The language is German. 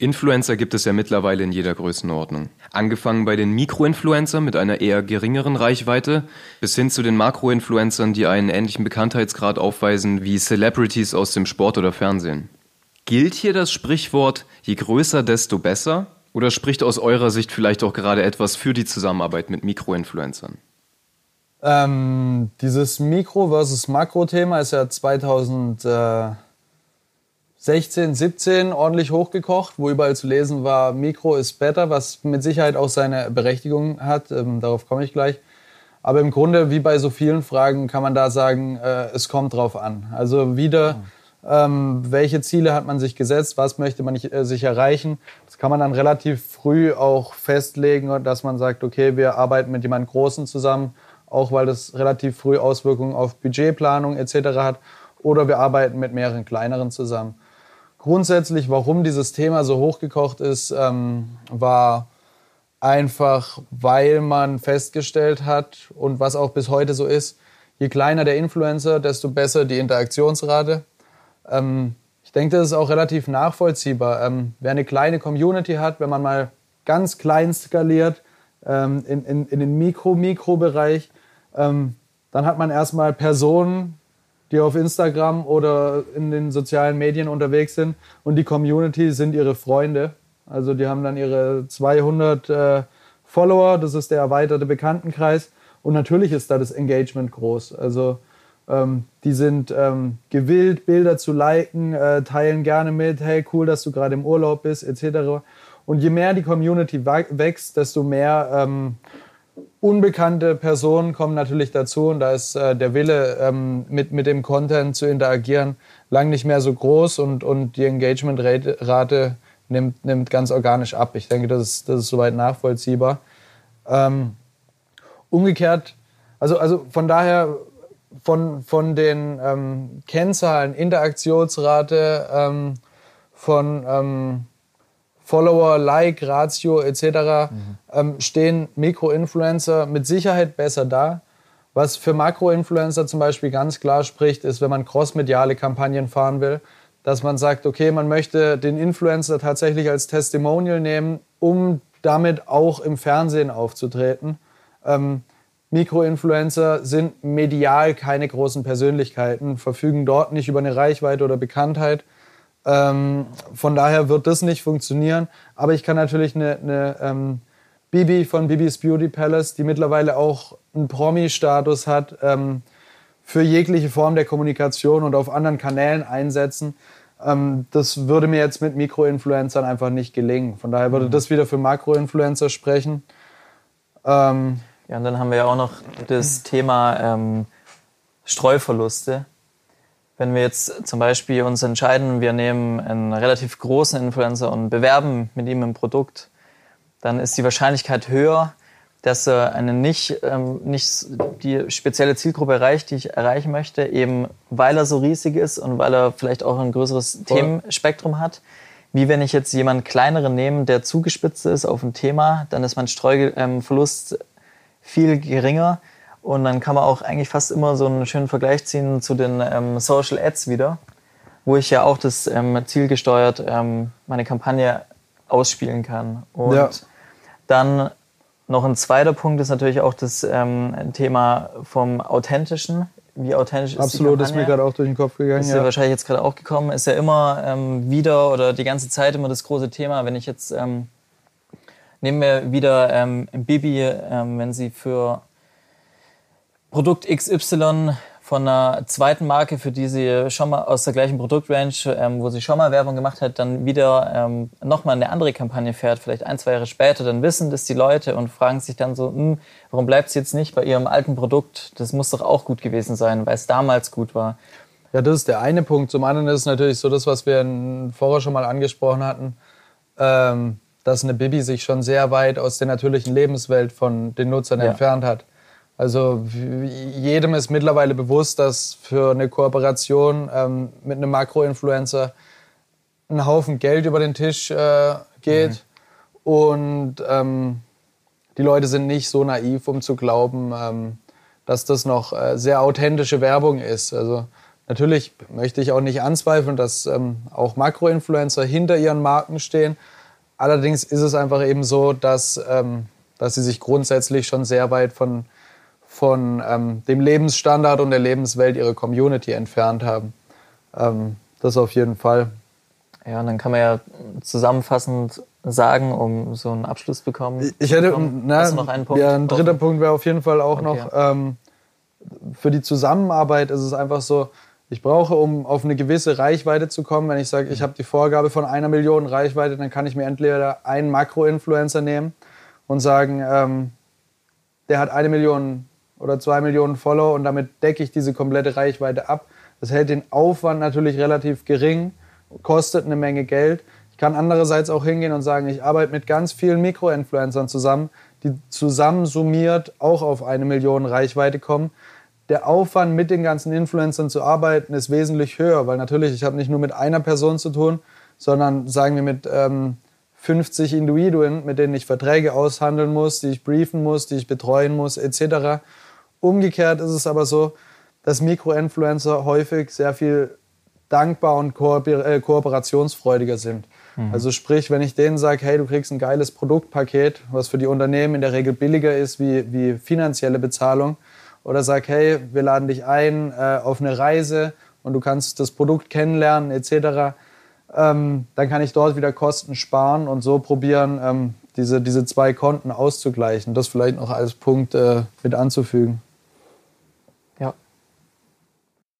Influencer gibt es ja mittlerweile in jeder Größenordnung. Angefangen bei den Mikroinfluencern mit einer eher geringeren Reichweite bis hin zu den Makroinfluencern, die einen ähnlichen Bekanntheitsgrad aufweisen wie Celebrities aus dem Sport oder Fernsehen. Gilt hier das Sprichwort je größer, desto besser? Oder spricht aus eurer Sicht vielleicht auch gerade etwas für die Zusammenarbeit mit Mikroinfluencern? Ähm, dieses Mikro- versus Makro-Thema ist ja 2000. Äh 16, 17 ordentlich hochgekocht, wo überall zu lesen war, Mikro ist better, was mit Sicherheit auch seine Berechtigung hat. Ähm, darauf komme ich gleich. Aber im Grunde, wie bei so vielen Fragen, kann man da sagen, äh, es kommt drauf an. Also wieder, ähm, welche Ziele hat man sich gesetzt, was möchte man nicht, äh, sich erreichen. Das kann man dann relativ früh auch festlegen, dass man sagt, okay, wir arbeiten mit jemandem Großen zusammen, auch weil das relativ früh Auswirkungen auf Budgetplanung etc. hat. Oder wir arbeiten mit mehreren kleineren zusammen. Grundsätzlich, warum dieses Thema so hochgekocht ist, ähm, war einfach, weil man festgestellt hat und was auch bis heute so ist, je kleiner der Influencer, desto besser die Interaktionsrate. Ähm, ich denke, das ist auch relativ nachvollziehbar. Ähm, wer eine kleine Community hat, wenn man mal ganz klein skaliert, ähm, in, in, in den Mikro-Mikro-Bereich, ähm, dann hat man erstmal Personen, die auf Instagram oder in den sozialen Medien unterwegs sind und die Community sind ihre Freunde. Also die haben dann ihre 200 äh, Follower, das ist der erweiterte Bekanntenkreis und natürlich ist da das Engagement groß. Also ähm, die sind ähm, gewillt, Bilder zu liken, äh, teilen gerne mit, hey cool, dass du gerade im Urlaub bist, etc. Und je mehr die Community wächst, desto mehr ähm, unbekannte Personen kommen natürlich dazu und da ist äh, der Wille, ähm, mit, mit dem Content zu interagieren, lang nicht mehr so groß und, und die Engagement-Rate nimmt, nimmt ganz organisch ab. Ich denke, das ist, das ist soweit nachvollziehbar. Ähm, umgekehrt, also, also von daher, von, von den ähm, Kennzahlen, Interaktionsrate, ähm, von ähm, Follower, Like, Ratio etc. Mhm. Ähm, stehen Mikroinfluencer mit Sicherheit besser da. Was für Makroinfluencer zum Beispiel ganz klar spricht, ist, wenn man crossmediale Kampagnen fahren will, dass man sagt, okay, man möchte den Influencer tatsächlich als Testimonial nehmen, um damit auch im Fernsehen aufzutreten. Ähm, Mikroinfluencer sind medial keine großen Persönlichkeiten, verfügen dort nicht über eine Reichweite oder Bekanntheit ähm, von daher wird das nicht funktionieren. Aber ich kann natürlich eine, eine ähm, Bibi von Bibis Beauty Palace, die mittlerweile auch einen Promi-Status hat, ähm, für jegliche Form der Kommunikation und auf anderen Kanälen einsetzen. Ähm, das würde mir jetzt mit Mikroinfluencern einfach nicht gelingen. Von daher würde mhm. das wieder für Makroinfluencer sprechen. Ähm, ja, und dann haben wir ja auch noch das Thema ähm, Streuverluste wenn wir jetzt zum Beispiel uns entscheiden, wir nehmen einen relativ großen Influencer und bewerben mit ihm ein Produkt, dann ist die Wahrscheinlichkeit höher, dass er eine nicht, ähm, nicht die spezielle Zielgruppe erreicht, die ich erreichen möchte, eben weil er so riesig ist und weil er vielleicht auch ein größeres Voll. Themenspektrum hat. Wie wenn ich jetzt jemanden kleineren nehme, der zugespitzt ist auf ein Thema, dann ist mein Streuverlust viel geringer und dann kann man auch eigentlich fast immer so einen schönen Vergleich ziehen zu den ähm, Social Ads wieder, wo ich ja auch das ähm, zielgesteuert ähm, meine Kampagne ausspielen kann. Und ja. dann noch ein zweiter Punkt ist natürlich auch das ähm, Thema vom Authentischen. Wie authentisch ist Absolut, ist mir gerade auch durch den Kopf gegangen. Ist ja, wahrscheinlich jetzt gerade auch gekommen. Ist ja immer ähm, wieder oder die ganze Zeit immer das große Thema. Wenn ich jetzt ähm, nehmen wir wieder ähm, Bibi, ähm, wenn sie für Produkt XY von einer zweiten Marke, für die sie schon mal aus der gleichen Produktrange, ähm, wo sie schon mal Werbung gemacht hat, dann wieder ähm, nochmal eine andere Kampagne fährt, vielleicht ein, zwei Jahre später, dann wissen das die Leute und fragen sich dann so, hm, warum bleibt sie jetzt nicht bei ihrem alten Produkt? Das muss doch auch gut gewesen sein, weil es damals gut war. Ja, das ist der eine Punkt. Zum anderen ist es natürlich so das, was wir vorher schon mal angesprochen hatten, ähm, dass eine Bibi sich schon sehr weit aus der natürlichen Lebenswelt von den Nutzern ja. entfernt hat. Also jedem ist mittlerweile bewusst, dass für eine Kooperation ähm, mit einem Makroinfluencer ein Haufen Geld über den Tisch äh, geht. Mhm. Und ähm, die Leute sind nicht so naiv, um zu glauben, ähm, dass das noch äh, sehr authentische Werbung ist. Also natürlich möchte ich auch nicht anzweifeln, dass ähm, auch Makroinfluencer hinter ihren Marken stehen. Allerdings ist es einfach eben so, dass, ähm, dass sie sich grundsätzlich schon sehr weit von, von ähm, dem Lebensstandard und der Lebenswelt ihrer Community entfernt haben. Ähm, das auf jeden Fall. Ja, und dann kann man ja zusammenfassend sagen, um so einen Abschluss bekommen. Ich hätte na, noch einen Punkt. Ja, ein dritter offen? Punkt wäre auf jeden Fall auch okay. noch ähm, für die Zusammenarbeit ist es einfach so, ich brauche, um auf eine gewisse Reichweite zu kommen, wenn ich sage, ich habe die Vorgabe von einer Million Reichweite, dann kann ich mir entweder einen Makro-Influencer nehmen und sagen, ähm, der hat eine Million oder zwei Millionen Follower und damit decke ich diese komplette Reichweite ab. Das hält den Aufwand natürlich relativ gering, kostet eine Menge Geld. Ich kann andererseits auch hingehen und sagen, ich arbeite mit ganz vielen Mikro-Influencern zusammen, die zusammen summiert auch auf eine Million Reichweite kommen der Aufwand, mit den ganzen Influencern zu arbeiten, ist wesentlich höher, weil natürlich, ich habe nicht nur mit einer Person zu tun, sondern sagen wir mit ähm, 50 Individuen, mit denen ich Verträge aushandeln muss, die ich briefen muss, die ich betreuen muss, etc. Umgekehrt ist es aber so, dass Mikroinfluencer häufig sehr viel dankbar und kooper äh, kooperationsfreudiger sind. Mhm. Also sprich, wenn ich denen sage, hey, du kriegst ein geiles Produktpaket, was für die Unternehmen in der Regel billiger ist wie, wie finanzielle Bezahlung, oder sag, hey, wir laden dich ein äh, auf eine Reise und du kannst das Produkt kennenlernen etc., ähm, dann kann ich dort wieder Kosten sparen und so probieren, ähm, diese, diese zwei Konten auszugleichen. Das vielleicht noch als Punkt äh, mit anzufügen.